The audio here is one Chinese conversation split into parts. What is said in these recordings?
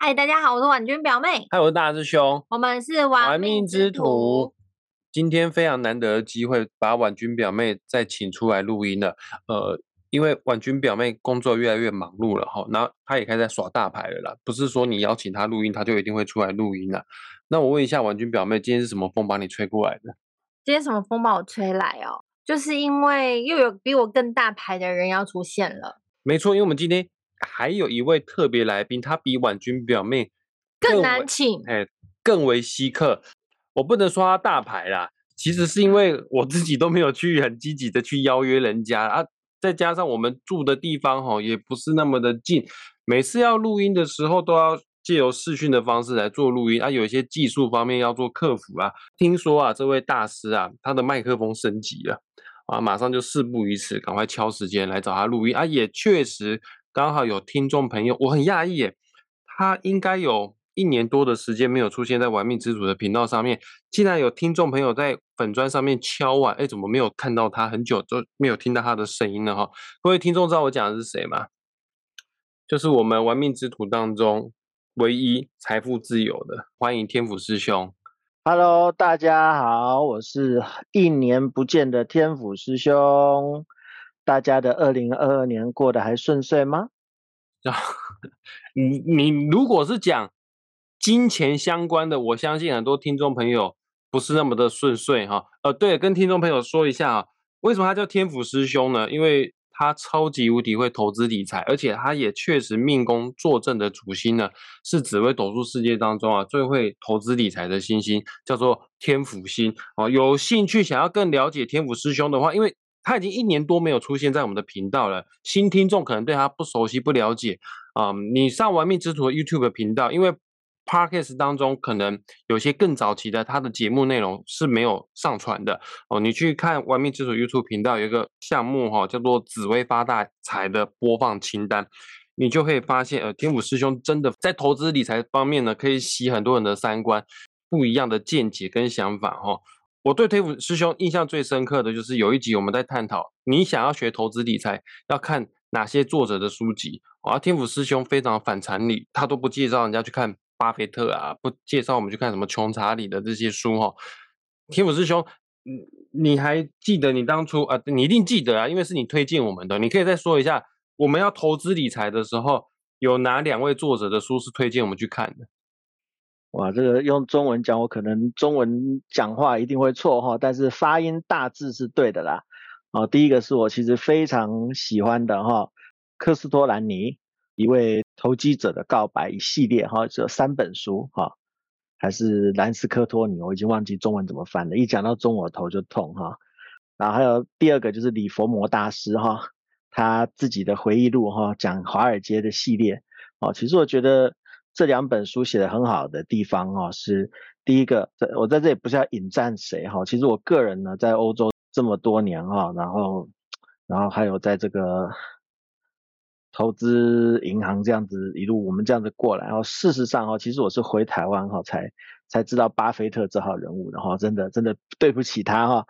嗨，大家好，我是婉君表妹，嗨，我是大师兄，我们是玩命之徒。今天非常难得的机会，把婉君表妹再请出来录音了。呃，因为婉君表妹工作越来越忙碌了哈，然后她也开始在耍大牌了啦。不是说你邀请她录音，她就一定会出来录音了。那我问一下婉君表妹，今天是什么风把你吹过来的？今天什么风把我吹来哦？就是因为又有比我更大牌的人要出现了。没错，因为我们今天还有一位特别来宾，他比婉君表妹更难请，哎，更为稀客。我不能说他大牌啦，其实是因为我自己都没有去很积极的去邀约人家啊，再加上我们住的地方哈也不是那么的近，每次要录音的时候都要借由视讯的方式来做录音啊，有一些技术方面要做克服啊。听说啊，这位大师啊，他的麦克风升级了啊，马上就事不宜迟，赶快敲时间来找他录音啊。也确实刚好有听众朋友，我很讶异耶，他应该有。一年多的时间没有出现在玩命之主的频道上面，竟然有听众朋友在粉砖上面敲碗，哎，怎么没有看到他？很久都没有听到他的声音了哈。各位听众知道我讲的是谁吗？就是我们玩命之徒当中唯一财富自由的，欢迎天府师兄。Hello，大家好，我是一年不见的天府师兄。大家的二零二二年过得还顺遂吗？你你如果是讲。金钱相关的，我相信很多听众朋友不是那么的顺遂哈。呃，对，跟听众朋友说一下啊，为什么他叫天府师兄呢？因为他超级无敌会投资理财，而且他也确实命宫坐镇的主星呢，是紫微斗数世界当中啊最会投资理财的星星，叫做天府星哦。有兴趣想要更了解天府师兄的话，因为他已经一年多没有出现在我们的频道了，新听众可能对他不熟悉不了解啊。你上玩命之徒 YouTube 频道，因为 Podcast 当中可能有些更早期的，他的节目内容是没有上传的哦。你去看玩命之主 YouTube 频道有一个项目哈，叫做“紫薇发大财”的播放清单，你就会发现，呃，天府师兄真的在投资理财方面呢，可以洗很多人的三观，不一样的见解跟想法哈。我对天府师兄印象最深刻的就是有一集我们在探讨，你想要学投资理财要看哪些作者的书籍，而天府师兄非常反常理，他都不介绍人家去看。巴菲特啊，不介绍我们去看什么穷查理的这些书哈。天府师兄，你你还记得你当初啊？你一定记得啊，因为是你推荐我们的。你可以再说一下，我们要投资理财的时候，有哪两位作者的书是推荐我们去看的？哇，这个用中文讲，我可能中文讲话一定会错哈，但是发音大致是对的啦。哦，第一个是我其实非常喜欢的哈，科斯托兰尼。一位投机者的告白一系列哈，这三本书哈，还是兰斯科托尼，我已经忘记中文怎么翻了。一讲到中文我头就痛哈。然后还有第二个就是李佛摩大师哈，他自己的回忆录哈，讲华尔街的系列哦。其实我觉得这两本书写的很好的地方哦，是第一个，在我在这里不是要引战谁哈，其实我个人呢在欧洲这么多年哈，然后然后还有在这个。投资银行这样子一路我们这样子过来，然后事实上哈，其实我是回台湾哈才才知道巴菲特这号人物的哈，真的真的对不起他哈。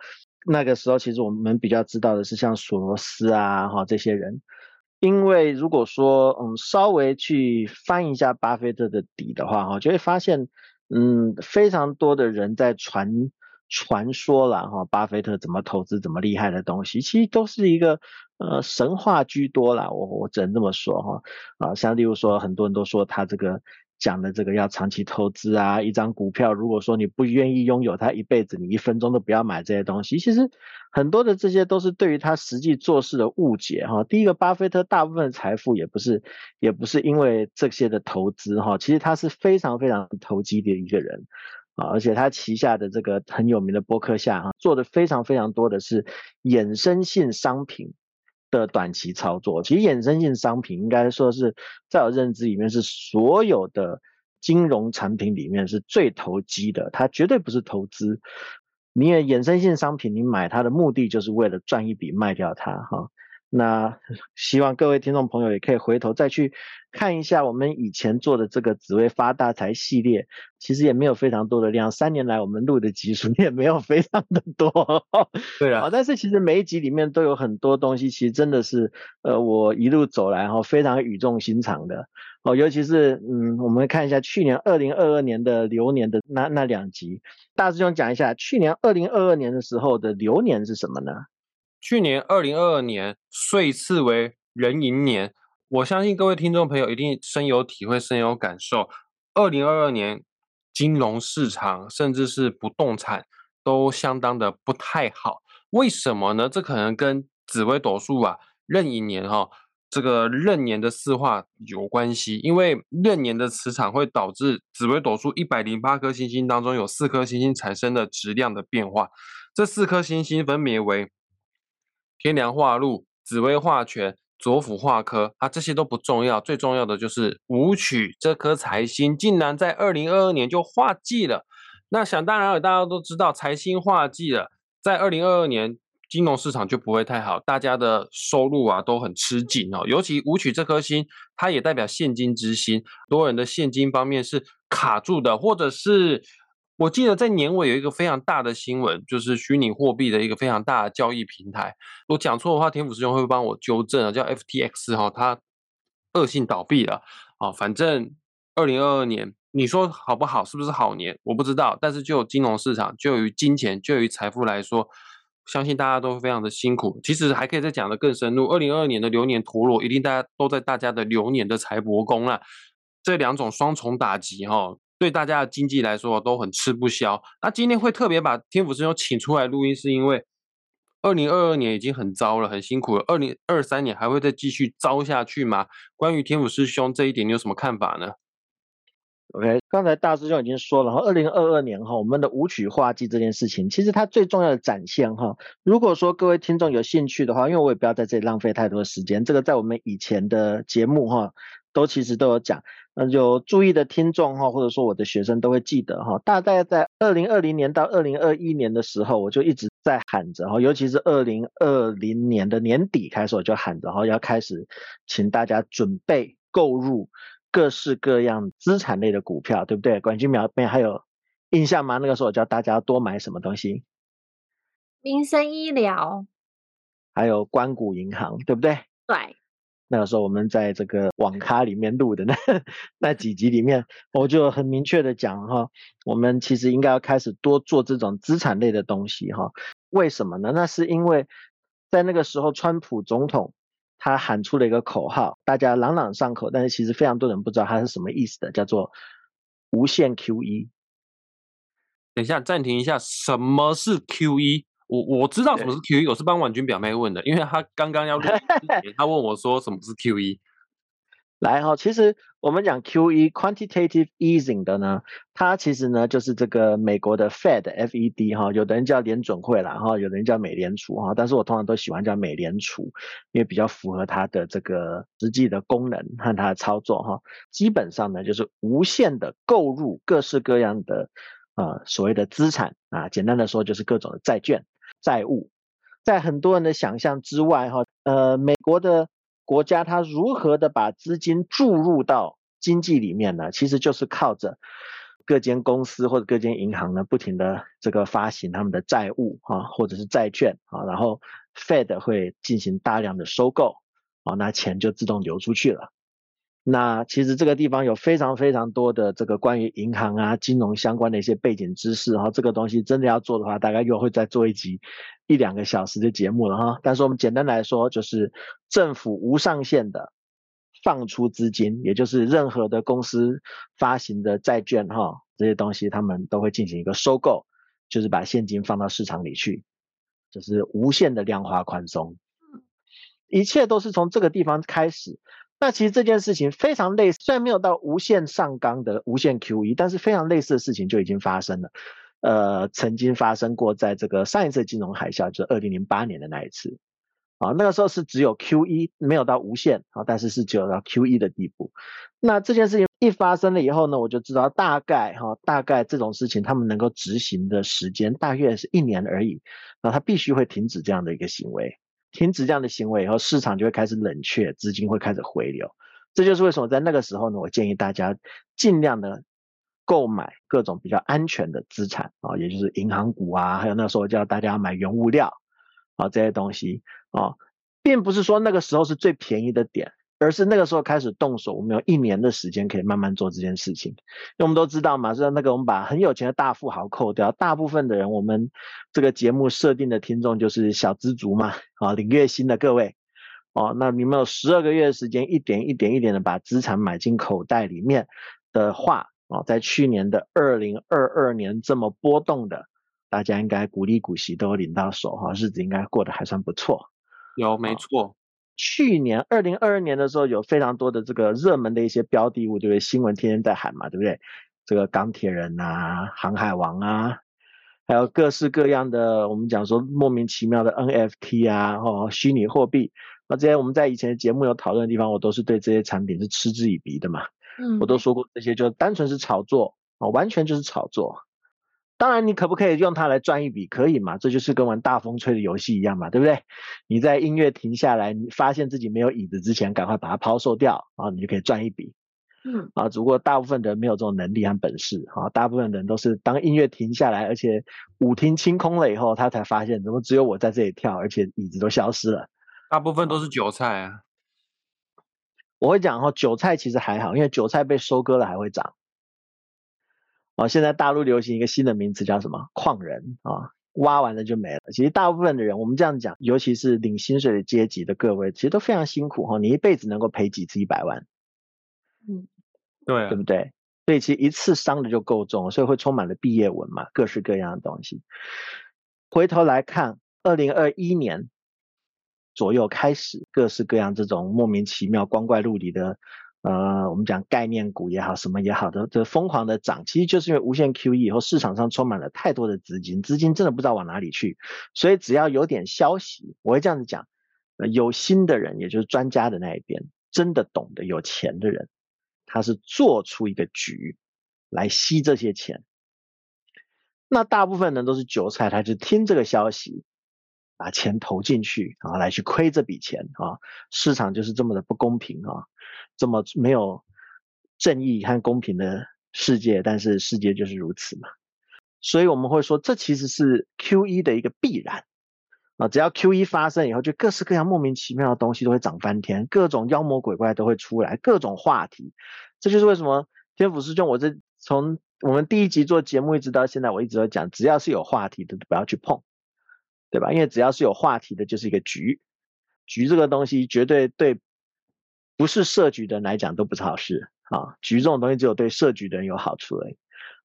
那个时候其实我们比较知道的是像索罗斯啊哈这些人，因为如果说嗯稍微去翻一下巴菲特的底的话哈，就会发现嗯非常多的人在传。传说了哈，巴菲特怎么投资怎么厉害的东西，其实都是一个呃神话居多啦。我我只能这么说哈啊，像例如说，很多人都说他这个讲的这个要长期投资啊，一张股票，如果说你不愿意拥有它一辈子，你一分钟都不要买这些东西。其实很多的这些都是对于他实际做事的误解哈。第一个，巴菲特大部分财富也不是也不是因为这些的投资哈，其实他是非常非常投机的一个人。啊，而且他旗下的这个很有名的博客下哈，做的非常非常多的是衍生性商品的短期操作。其实衍生性商品应该说是在我认知里面是所有的金融产品里面是最投机的，它绝对不是投资。你也衍生性商品，你买它的目的就是为了赚一笔卖掉它哈。那 希望各位听众朋友也可以回头再去看一下我们以前做的这个紫薇发大财系列，其实也没有非常多的量，三年来我们录的集数 也没有非常的多。对啊，但是其实每一集里面都有很多东西，其实真的是呃我一路走来哈非常语重心长的哦，尤其是嗯我们看一下去年二零二二年的流年的那那两集，大师兄讲一下去年二零二二年的时候的流年是什么呢？去年二零二二年岁次为壬寅年，我相信各位听众朋友一定深有体会、深有感受。二零二二年金融市场甚至是不动产都相当的不太好，为什么呢？这可能跟紫微斗数啊壬寅年哈这个壬年的四化有关系，因为壬年的磁场会导致紫微斗数一百零八颗星星当中有四颗星星产生的质量的变化，这四颗星星分别为。天梁化禄、紫微化权、左辅化科，啊，这些都不重要，最重要的就是武曲这颗财星竟然在二零二二年就化忌了。那想当然了，大家都知道财星化忌了，在二零二二年金融市场就不会太好，大家的收入啊都很吃紧哦。尤其武曲这颗星，它也代表现金之星，多人的现金方面是卡住的，或者是。我记得在年尾有一个非常大的新闻，就是虚拟货币的一个非常大的交易平台。我讲错的话，天府师兄会帮我纠正啊，叫 FTX 哈，它恶性倒闭了啊。反正二零二二年，你说好不好？是不是好年？我不知道。但是就金融市场，就于金钱，就于财富来说，相信大家都非常的辛苦。其实还可以再讲的更深入。二零二二年的流年陀螺，一定大家都在大家的流年的财帛宫啊，这两种双重打击哈。对大家的经济来说都很吃不消。那今天会特别把天府师兄请出来录音，是因为二零二二年已经很糟了，很辛苦了。二零二三年还会再继续糟下去吗？关于天府师兄这一点，你有什么看法呢？OK，刚才大师兄已经说了哈，二零二二年哈，我们的舞曲化技这件事情，其实它最重要的展现哈。如果说各位听众有兴趣的话，因为我也不要在这里浪费太多时间，这个在我们以前的节目哈。都其实都有讲，那有注意的听众哈，或者说我的学生都会记得哈。大概在二零二零年到二零二一年的时候，我就一直在喊着哈，尤其是二零二零年的年底开始，我就喊着哈，要开始请大家准备购入各式各样资产类的股票，对不对？管军苗面还有印象吗？那个时候我叫大家多买什么东西？民生医疗，还有关谷银行，对不对？对。那个时候我们在这个网咖里面录的那 那几集里面，我就很明确的讲哈，我们其实应该要开始多做这种资产类的东西哈。为什么呢？那是因为在那个时候，川普总统他喊出了一个口号，大家朗朗上口，但是其实非常多人不知道它是什么意思的，叫做无限 QE。等一下，暂停一下，什么是 QE？我我知道什么是 QE，我是帮婉君表妹问的，因为她刚刚要录，她问我说什么是 QE。来哈，其实我们讲 QE quantitative easing 的呢，它其实呢就是这个美国的 Fed FED 哈，有的人叫联准会啦哈，有的人叫美联储哈，但是我通常都喜欢叫美联储，因为比较符合它的这个实际的功能和它的操作哈。基本上呢就是无限的购入各式各样的呃所谓的资产啊，简单的说就是各种的债券。债务，在很多人的想象之外，哈，呃，美国的国家它如何的把资金注入到经济里面呢？其实就是靠着各间公司或者各间银行呢，不停的这个发行他们的债务啊，或者是债券啊，然后 Fed 会进行大量的收购啊，那钱就自动流出去了。那其实这个地方有非常非常多的这个关于银行啊、金融相关的一些背景知识哈，这个东西真的要做的话，大概又会再做一集一两个小时的节目了哈。但是我们简单来说，就是政府无上限的放出资金，也就是任何的公司发行的债券哈，这些东西他们都会进行一个收购，就是把现金放到市场里去，就是无限的量化宽松，一切都是从这个地方开始。那其实这件事情非常类似，虽然没有到无限上纲的无限 QE，但是非常类似的事情就已经发生了。呃，曾经发生过在这个上一次金融海啸，就是二零零八年的那一次。啊，那个时候是只有 QE，没有到无限啊，但是是只有到 QE 的地步。那这件事情一发生了以后呢，我就知道大概哈，大概这种事情他们能够执行的时间大约是一年而已。那他必须会停止这样的一个行为。停止这样的行为以后，市场就会开始冷却，资金会开始回流。这就是为什么在那个时候呢，我建议大家尽量的购买各种比较安全的资产啊，也就是银行股啊，还有那时候叫大家买原物料啊这些东西啊，并不是说那个时候是最便宜的点。而是那个时候开始动手，我们有一年的时间可以慢慢做这件事情。因为我们都知道嘛，是那个我们把很有钱的大富豪扣掉，大部分的人，我们这个节目设定的听众就是小资族嘛，啊，领月薪的各位，哦，那你们有十二个月的时间，一点一点一点的把资产买进口袋里面的话，哦，在去年的二零二二年这么波动的，大家应该股利股息都领到手哈，日子应该过得还算不错。有，没错。去年二零二二年的时候，有非常多的这个热门的一些标的物，对不对？新闻天天在喊嘛，对不对？这个钢铁人啊，航海王啊，还有各式各样的，我们讲说莫名其妙的 NFT 啊，哦，虚拟货币，那这些我们在以前的节目有讨论的地方，我都是对这些产品是嗤之以鼻的嘛。嗯，我都说过这些就单纯是炒作啊，完全就是炒作。当然，你可不可以用它来赚一笔？可以嘛？这就是跟玩大风吹的游戏一样嘛，对不对？你在音乐停下来，你发现自己没有椅子之前，赶快把它抛售掉啊，你就可以赚一笔。嗯，啊，只不过大部分人没有这种能力和本事啊，大部分人都是当音乐停下来，而且舞厅清空了以后，他才发现怎么只有我在这里跳，而且椅子都消失了。大部分都是韭菜啊。我会讲哈，韭菜其实还好，因为韭菜被收割了还会长。哦，现在大陆流行一个新的名词叫什么？矿人啊，挖完了就没了。其实大部分的人，我们这样讲，尤其是领薪水的阶级的各位，其实都非常辛苦哈。你一辈子能够赔几次一百万？嗯，对，对不对？所以其实一次伤的就够重，所以会充满了毕业文嘛，各式各样的东西。回头来看，二零二一年左右开始，各式各样这种莫名其妙、光怪陆离的。呃，我们讲概念股也好，什么也好的，这疯狂的涨，其实就是因为无限 QE 以后，市场上充满了太多的资金，资金真的不知道往哪里去，所以只要有点消息，我会这样子讲，有心的人，也就是专家的那一边，真的懂得有钱的人，他是做出一个局来吸这些钱，那大部分人都是韭菜，他就听这个消息，把钱投进去，然后来去亏这笔钱啊，市场就是这么的不公平啊。这么没有正义和公平的世界，但是世界就是如此嘛，所以我们会说，这其实是 Q E 的一个必然啊。只要 Q E 发生以后，就各式各样莫名其妙的东西都会涨翻天，各种妖魔鬼怪都会出来，各种话题。这就是为什么天府师兄，我这从我们第一集做节目一直到现在，我一直都讲，只要是有话题的，不要去碰，对吧？因为只要是有话题的，就是一个局，局这个东西绝对对。不是设局的人来讲都不是好事啊，局这种东西只有对设局的人有好处而已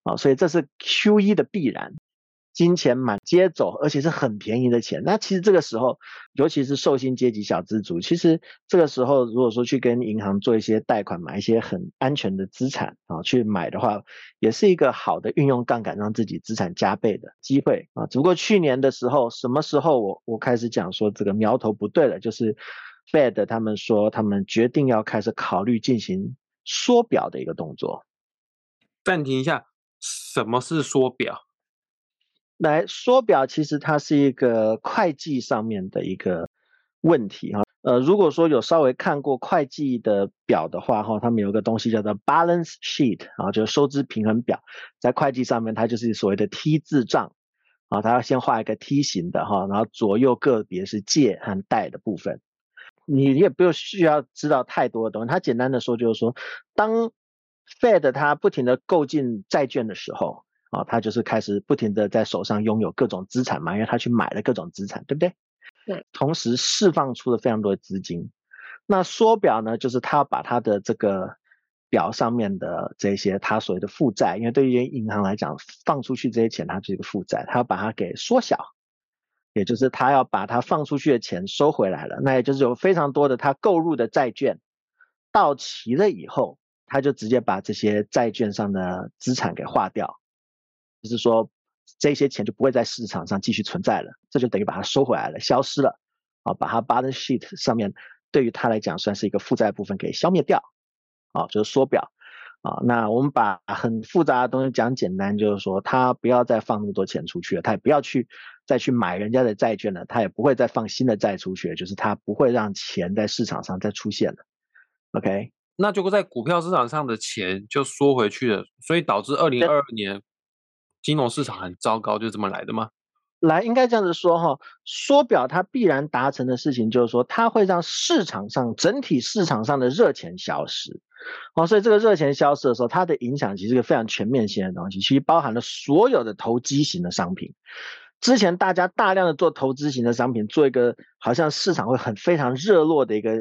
啊，所以这是 Q 一的必然，金钱满街走，而且是很便宜的钱。那其实这个时候，尤其是寿星阶级小资族，其实这个时候如果说去跟银行做一些贷款，买一些很安全的资产啊，去买的话，也是一个好的运用杠杆让自己资产加倍的机会啊。只不过去年的时候，什么时候我我开始讲说这个苗头不对了，就是。Fed 他们说，他们决定要开始考虑进行缩表的一个动作。暂停一下，什么是缩表？来，缩表其实它是一个会计上面的一个问题哈。呃，如果说有稍微看过会计的表的话哈，他们有个东西叫做 balance sheet 啊，就是收支平衡表，在会计上面它就是所谓的 T 字账啊，它要先画一个梯形的哈，然后左右个别是借和贷的部分。你也不用需要知道太多的东西，它简单的说就是说，当 Fed 它不停的购进债券的时候，啊，他就是开始不停的在手上拥有各种资产嘛，因为他去买了各种资产，对不对？对。同时释放出了非常多的资金，那缩表呢，就是他把他的这个表上面的这些他所谓的负债，因为对于银行来讲，放出去这些钱它是一个负债，他要把它给缩小。也就是他要把他放出去的钱收回来了，那也就是有非常多的他购入的债券到期了以后，他就直接把这些债券上的资产给划掉，就是说这些钱就不会在市场上继续存在了，这就等于把它收回来了，消失了啊，把它 balance sheet 上面对于他来讲算是一个负债部分给消灭掉啊，就是缩表。啊，那我们把很复杂的东西讲简单，就是说他不要再放那么多钱出去了，他也不要去再去买人家的债券了，他也不会再放新的债出去，就是他不会让钱在市场上再出现了。OK，那就在股票市场上的钱就缩回去了，所以导致二零二二年金融市场很糟糕，就这么来的吗？来，应该这样子说哈，缩表它必然达成的事情就是说，它会让市场上整体市场上的热钱消失。哦，所以这个热钱消失的时候，它的影响其实是一个非常全面性的东西，其实包含了所有的投机型的商品。之前大家大量的做投资型的商品，做一个好像市场会很非常热络的一个，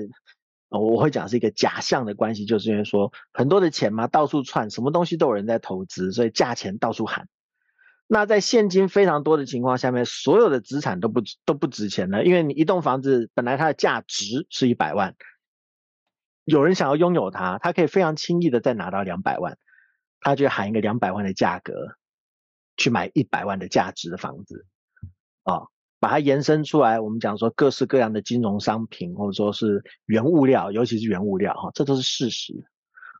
我会讲是一个假象的关系，就是因为说很多的钱嘛，到处窜，什么东西都有人在投资，所以价钱到处喊。那在现金非常多的情况下面，所有的资产都不都不值钱了，因为你一栋房子本来它的价值是一百万。有人想要拥有它，他可以非常轻易的再拿到两百万，他就喊一个两百万的价格去买一百万的价值的房子，啊，把它延伸出来，我们讲说各式各样的金融商品或者说是原物料，尤其是原物料哈，这都是事实，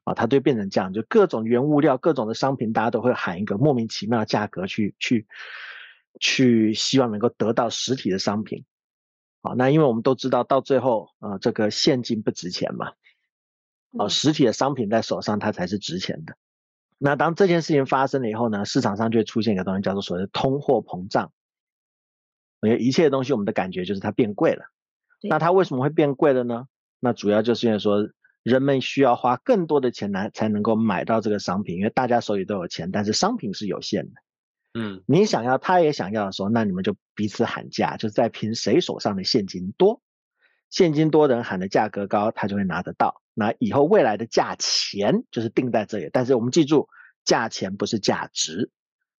啊，它就变成这样，就各种原物料、各种的商品，大家都会喊一个莫名其妙的价格去去去，希望能够得到实体的商品，啊，那因为我们都知道到最后啊，这个现金不值钱嘛。啊，实体的商品在手上，它才是值钱的。那当这件事情发生了以后呢，市场上就会出现一个东西，叫做所谓的通货膨胀。因为一切东西，我们的感觉就是它变贵了。那它为什么会变贵了呢？那主要就是因为说，人们需要花更多的钱来才能够买到这个商品，因为大家手里都有钱，但是商品是有限的。嗯，你想要，他也想要的时候，那你们就彼此喊价，就是在凭谁手上的现金多。现金多的人喊的价格高，他就会拿得到。那以后未来的价钱就是定在这里，但是我们记住，价钱不是价值。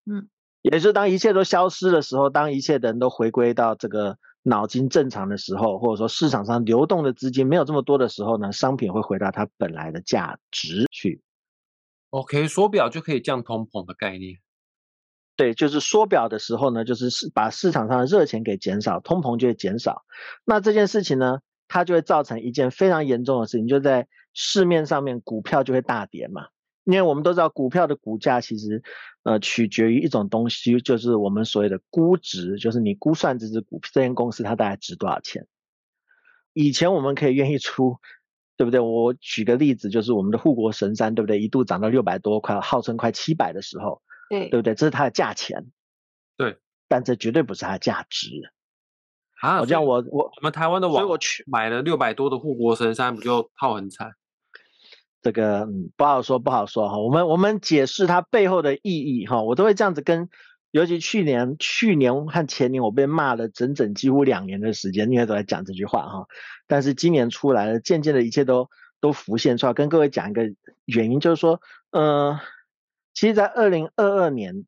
嗯，也就是当一切都消失的时候，当一切的人都回归到这个脑筋正常的时候，或者说市场上流动的资金没有这么多的时候呢，商品会回到它本来的价值去。OK，缩表就可以降通膨的概念。对，就是缩表的时候呢，就是市把市场上的热钱给减少，通膨就会减少。那这件事情呢，它就会造成一件非常严重的事情，就在市面上面股票就会大跌嘛。因为我们都知道，股票的股价其实呃取决于一种东西，就是我们所谓的估值，就是你估算这只股这间公司它大概值多少钱。以前我们可以愿意出，对不对？我举个例子，就是我们的护国神山，对不对？一度涨到六百多块，号称快七百的时候。对对不对？这是它的价钱，对，但这绝对不是它的价值啊！我这样，我我我们台湾的网，所以我去买了六百多的护国神山，不就套很惨？这个嗯不好说，不好说哈。我们我们解释它背后的意义哈，我都会这样子跟，尤其去年、去年和前年，我被骂了整整几乎两年的时间，因为都在讲这句话哈。但是今年出来了，渐渐的一切都都浮现出来，跟各位讲一个原因，就是说，嗯。其实，在二零二二年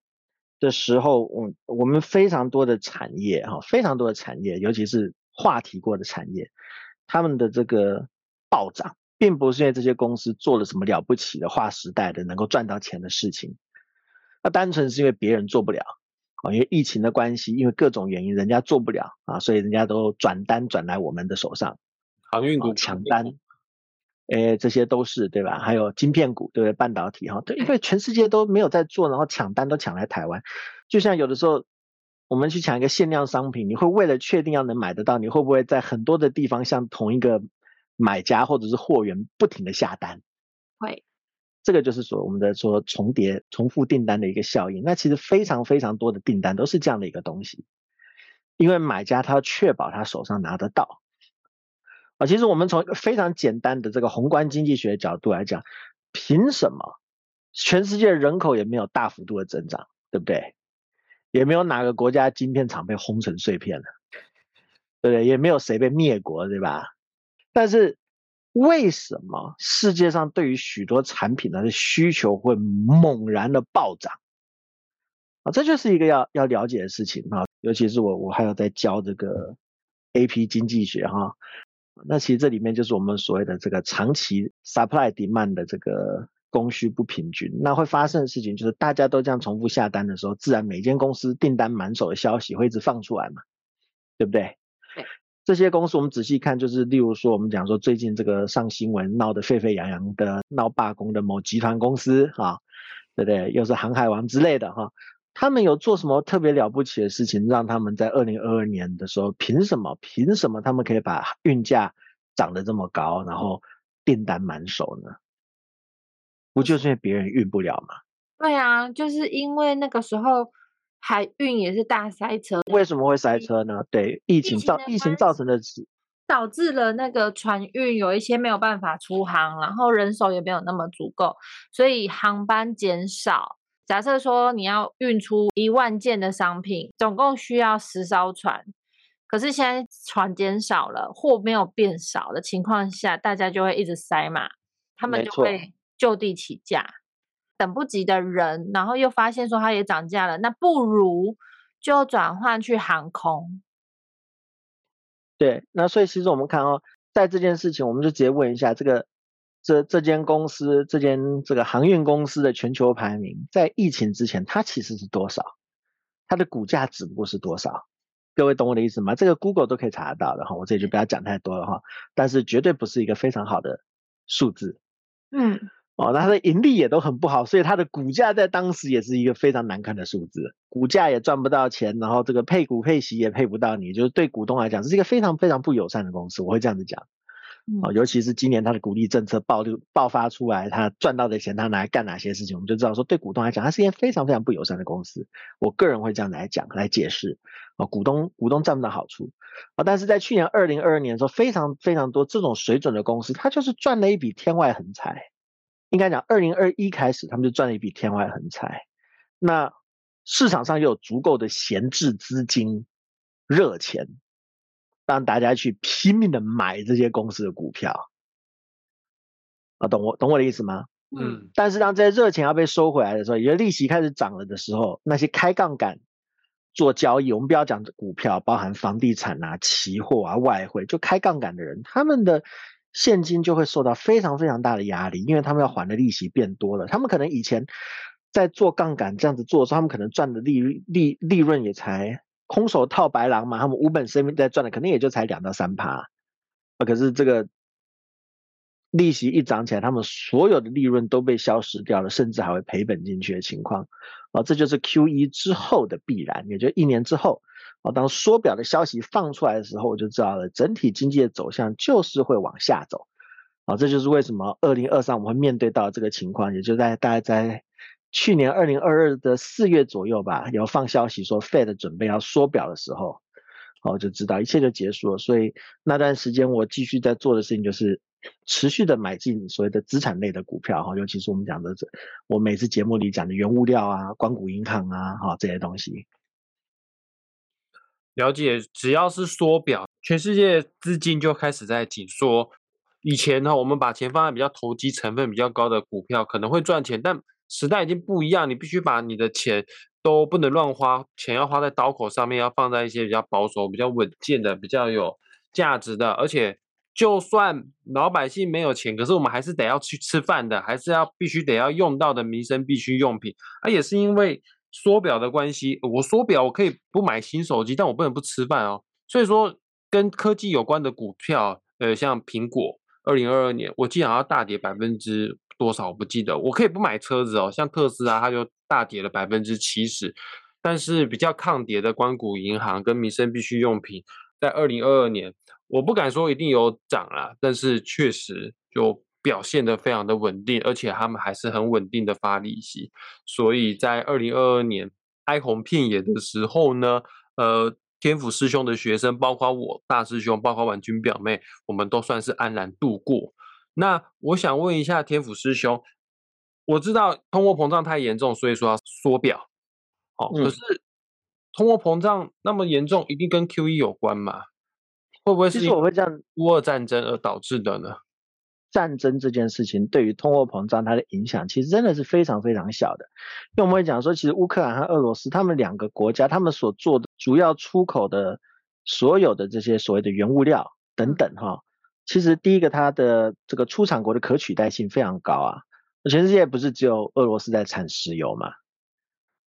的时候，我我们非常多的产业哈，非常多的产业，尤其是话题过的产业，他们的这个暴涨，并不是因为这些公司做了什么了不起的划时代的能够赚到钱的事情，那单纯是因为别人做不了啊，因为疫情的关系，因为各种原因，人家做不了啊，所以人家都转单转来我们的手上，航运股抢单。哎，这些都是对吧？还有晶片股，对不对？半导体哈，对，因为全世界都没有在做，然后抢单都抢来台湾。就像有的时候，我们去抢一个限量商品，你会为了确定要能买得到，你会不会在很多的地方向同一个买家或者是货源不停的下单？会，这个就是说我们的说重叠、重复订单的一个效应。那其实非常非常多的订单都是这样的一个东西，因为买家他要确保他手上拿得到。啊，其实我们从一个非常简单的这个宏观经济学角度来讲，凭什么全世界人口也没有大幅度的增长，对不对？也没有哪个国家晶片厂被轰成碎片了，对不对？也没有谁被灭国，对吧？但是为什么世界上对于许多产品的需求会猛然的暴涨？啊，这就是一个要要了解的事情啊，尤其是我我还有在教这个 A P 经济学哈。那其实这里面就是我们所谓的这个长期 supply demand 的这个供需不平均，那会发生的事情就是大家都这样重复下单的时候，自然每间公司订单满手的消息会一直放出来嘛，对不？对。这些公司我们仔细看，就是例如说我们讲说最近这个上新闻闹得沸沸扬扬的闹罢工的某集团公司啊，对不对？又是航海王之类的哈，他们有做什么特别了不起的事情，让他们在二零二二年的时候，凭什么？凭什么他们可以把运价涨得这么高，然后订单满手呢？不就是因为别人运不了吗？对啊，就是因为那个时候。海运也是大塞车，为什么会塞车呢？对，疫情造疫情造成的，导致了那个船运有一些没有办法出航，然后人手也没有那么足够，所以航班减少。假设说你要运出一万件的商品，总共需要十艘船，可是现在船减少了，货没有变少的情况下，大家就会一直塞嘛，他们就会就地起价。等不及的人，然后又发现说它也涨价了，那不如就转换去航空。对，那所以其实我们看哦，在这件事情，我们就直接问一下这个这这间公司，这间这个航运公司的全球排名，在疫情之前它其实是多少？它的股价只不过是多少？各位懂我的意思吗？这个 Google 都可以查得到的哈，我这里就不要讲太多了哈，但是绝对不是一个非常好的数字。嗯。哦，那它的盈利也都很不好，所以它的股价在当时也是一个非常难看的数字，股价也赚不到钱，然后这个配股配息也配不到你，就是对股东来讲，这是一个非常非常不友善的公司，我会这样子讲。哦，尤其是今年它的股利政策爆就爆发出来，它赚到的钱它拿来干哪些事情，我们就知道说对股东来讲，它是一件非常非常不友善的公司。我个人会这样来讲来解释。哦，股东股东赚不到好处。啊，但是在去年二零二二年的时候，非常非常多这种水准的公司，它就是赚了一笔天外横财。应该讲，二零二一开始，他们就赚了一笔天外横财。那市场上又有足够的闲置资金、热钱，让大家去拼命的买这些公司的股票。啊，懂我懂我的意思吗？嗯。但是当这些热钱要被收回来的时候，也就利息开始涨了的时候，那些开杠杆做交易，我们不要讲股票，包含房地产啊、期货啊、外汇，就开杠杆的人，他们的。现金就会受到非常非常大的压力，因为他们要还的利息变多了。他们可能以前在做杠杆这样子做的时候，他们可能赚的利利利润也才空手套白狼嘛，他们无本生命在赚的，肯定也就才两到三趴。啊，可是这个利息一涨起来，他们所有的利润都被消失掉了，甚至还会赔本进去的情况。啊，这就是 Q 一之后的必然，也就一年之后。哦，当缩表的消息放出来的时候，我就知道了，整体经济的走向就是会往下走。啊，这就是为什么二零二三我们会面对到这个情况，也就在大概在去年二零二二的四月左右吧，有放消息说 Fed 准备要缩表的时候，我就知道一切就结束了。所以那段时间我继续在做的事情就是持续的买进所谓的资产类的股票，哈，尤其是我们讲的这我每次节目里讲的原物料啊、光谷银行啊，哈这些东西。了解，只要是缩表，全世界资金就开始在紧缩。以前呢，我们把钱放在比较投机成分比较高的股票，可能会赚钱，但时代已经不一样，你必须把你的钱都不能乱花，钱要花在刀口上面，要放在一些比较保守、比较稳健的、比较有价值的。而且，就算老百姓没有钱，可是我们还是得要去吃饭的，还是要必须得要用到的民生必需用品。啊，也是因为。缩表的关系，我缩表我可以不买新手机，但我不能不吃饭哦。所以说，跟科技有关的股票，呃，像苹果，二零二二年我记得好像大跌百分之多少，我不记得。我可以不买车子哦，像特斯拉，它就大跌了百分之七十。但是比较抗跌的关谷银行跟民生必需用品，在二零二二年，我不敢说一定有涨啦，但是确实就。表现的非常的稳定，而且他们还是很稳定的发利息，所以在二零二二年哀鸿遍野的时候呢，呃，天府师兄的学生，包括我大师兄，包括婉君表妹，我们都算是安然度过。那我想问一下天府师兄，我知道通货膨胀太严重，所以说要缩表，哦，可是通货膨胀那么严重，一定跟 Q E 有关吗？会不会是我会这样乌俄战争而导致的呢？战争这件事情对于通货膨胀它的影响，其实真的是非常非常小的。因为我们会讲说，其实乌克兰和俄罗斯他们两个国家，他们所做的主要出口的所有的这些所谓的原物料等等哈，其实第一个它的这个出产国的可取代性非常高啊。全世界不是只有俄罗斯在产石油嘛？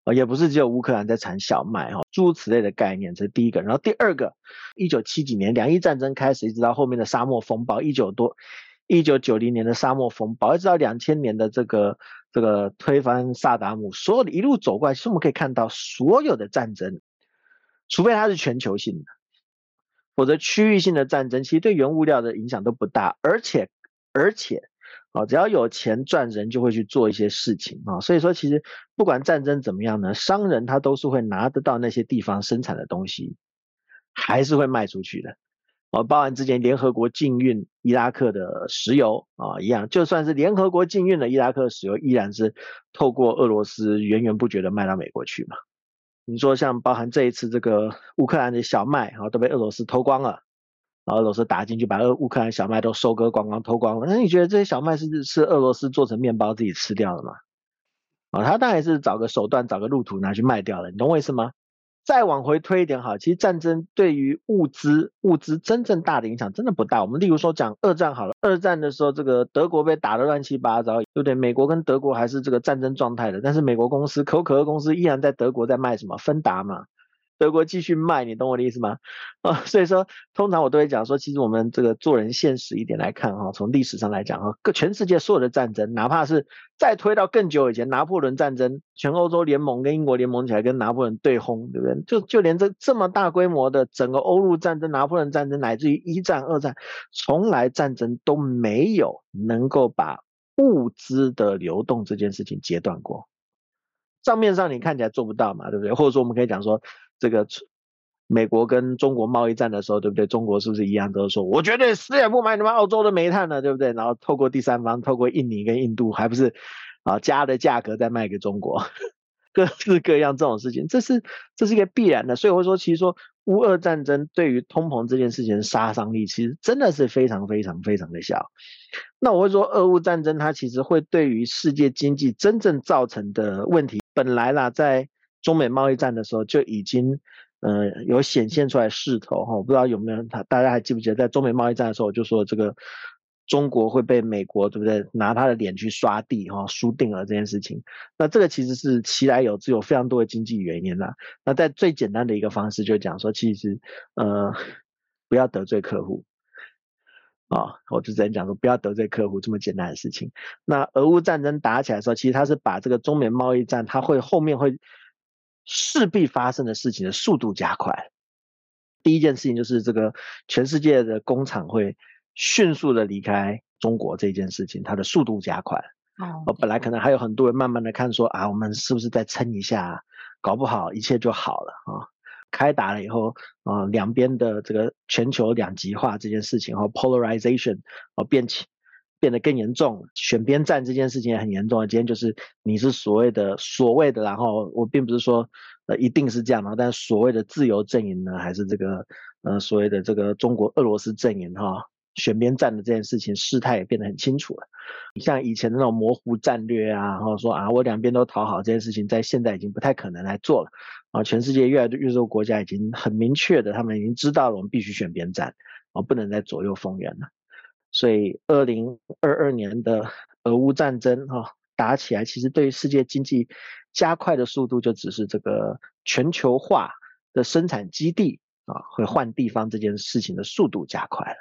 呃，也不是只有乌克兰在产小麦哈，诸如此类的概念，这是第一个。然后第二个，一九七几年两伊战争开始，一直到后面的沙漠风暴，一九多一九九零年的沙漠风暴，一直到两千年的这个这个推翻萨达姆，所有的一路走过来，其实我们可以看到，所有的战争，除非它是全球性的，否则区域性的战争，其实对原物料的影响都不大，而且而且。啊，只要有钱赚，人就会去做一些事情啊。所以说，其实不管战争怎么样呢，商人他都是会拿得到那些地方生产的东西，还是会卖出去的。哦，包含之前联合国禁运伊拉克的石油啊，一样，就算是联合国禁运了伊拉克石油，依然是透过俄罗斯源源不绝的卖到美国去嘛。你说像包含这一次这个乌克兰的小麦啊，都被俄罗斯偷光了。然后俄罗斯打进去，把俄乌克兰小麦都收割光光、偷光了。那你觉得这些小麦是是俄罗斯做成面包自己吃掉了吗？啊，他当然是找个手段、找个路途拿去卖掉了。你懂我意思吗？再往回推一点，哈，其实战争对于物资、物资真正大的影响真的不大。我们例如说讲二战好了，二战的时候，这个德国被打得乱七八糟，对不对？美国跟德国还是这个战争状态的，但是美国公司可口可乐公司依然在德国在卖什么芬达嘛。德国继续卖，你懂我的意思吗？啊，所以说，通常我都会讲说，其实我们这个做人现实一点来看哈，从历史上来讲哈，各全世界所有的战争，哪怕是再推到更久以前，拿破仑战争，全欧洲联盟跟英国联盟起来跟拿破仑对轰，对不对？就就连这这么大规模的整个欧陆战争、拿破仑战争，乃至于一战、二战，从来战争都没有能够把物资的流动这件事情截断过。账面上你看起来做不到嘛，对不对？或者说我们可以讲说，这个美国跟中国贸易战的时候，对不对？中国是不是一样都是说，我绝对死也不买你们澳洲的煤炭了，对不对？然后透过第三方，透过印尼跟印度，还不是啊加的价格再卖给中国，各式各样这种事情，这是这是一个必然的。所以我说，其实说乌俄战争对于通膨这件事情杀伤力，其实真的是非常非常非常的小。那我会说，俄乌战争它其实会对于世界经济真正造成的问题。本来啦，在中美贸易战的时候就已经，呃，有显现出来势头哈。我不知道有没有他，大家还记不记得，在中美贸易战的时候，我就说这个中国会被美国对不对，拿他的脸去刷地哈，输定了这件事情。那这个其实是其来有自，有非常多的经济原因啦。那在最简单的一个方式，就讲说，其实呃，不要得罪客户。啊，我就只能讲说，不要得罪客户这么简单的事情。那俄乌战争打起来的时候，其实他是把这个中美贸易战，它会后面会势必发生的事情的速度加快。第一件事情就是这个全世界的工厂会迅速的离开中国这件事情，它的速度加快。哦，本来可能还有很多人慢慢的看说啊，我们是不是再撑一下，搞不好一切就好了啊。开打了以后，啊，两边的这个全球两极化这件事情，和 polarization 哦变起变得更严重，选边站这件事情也很严重。今天就是你是所谓的所谓的，然后我并不是说呃一定是这样的，但所谓的自由阵营呢，还是这个呃所谓的这个中国俄罗斯阵营哈。选边站的这件事情，事态也变得很清楚了。你像以前的那种模糊战略啊，然后说啊，我两边都讨好这件事情，在现在已经不太可能来做了。啊，全世界越来越多国家已经很明确的，他们已经知道了，我们必须选边站，啊，不能再左右逢源了。所以，二零二二年的 俄乌战争哈打起来，其实对于世界经济加快的速度，就只是这个全球化的生产基地啊会换地方这件事情的速度加快了。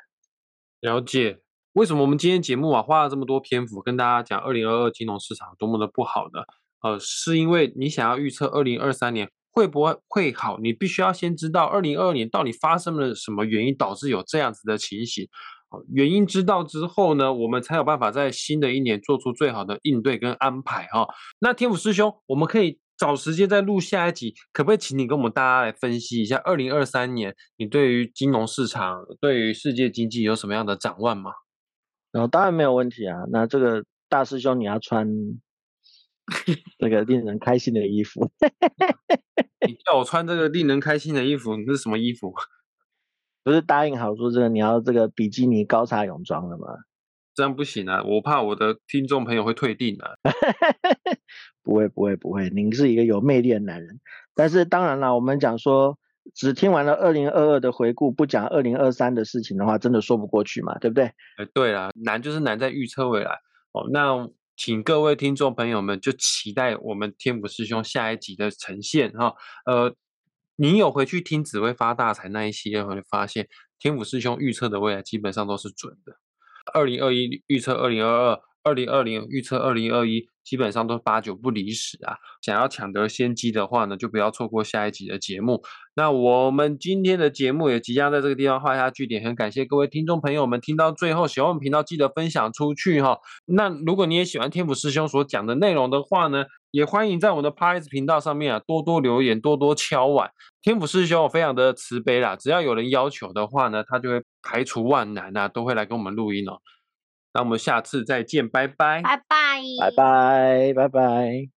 了解为什么我们今天节目啊花了这么多篇幅跟大家讲二零二二金融市场多么的不好呢？呃，是因为你想要预测二零二三年会不会会好，你必须要先知道二零二二年到底发生了什么原因导致有这样子的情形。原因知道之后呢，我们才有办法在新的一年做出最好的应对跟安排哈。那天府师兄，我们可以。找时间再录下一集，可不可以请你跟我们大家来分析一下二零二三年你对于金融市场、对于世界经济有什么样的展望吗？哦，当然没有问题啊。那这个大师兄你要穿 那个令人开心的衣服。你叫我穿这个令人开心的衣服，那是什么衣服？不是答应好说这个你要这个比基尼高叉泳装了吗？这样不行啊！我怕我的听众朋友会退订啊。不会不会不会，您是一个有魅力的男人。但是当然了，我们讲说只听完了二零二二的回顾，不讲二零二三的事情的话，真的说不过去嘛，对不对？哎，对啊，难就是难在预测未来。哦，那请各位听众朋友们就期待我们天府师兄下一集的呈现哈。呃，你有回去听紫薇发大财那一些，会发现天府师兄预测的未来基本上都是准的。二零二一预测二零二二，二零二零预测二零二一。基本上都八九不离十啊！想要抢得先机的话呢，就不要错过下一集的节目。那我们今天的节目也即将在这个地方画下句点，很感谢各位听众朋友们听到最后，喜欢我们频道记得分享出去哈。那如果你也喜欢天府师兄所讲的内容的话呢，也欢迎在我们的 p a r 频道上面啊多多留言，多多敲碗。天府师兄非常的慈悲啦，只要有人要求的话呢，他就会排除万难啊，都会来跟我们录音哦。那我们下次再见，拜拜，拜拜，拜拜，拜拜。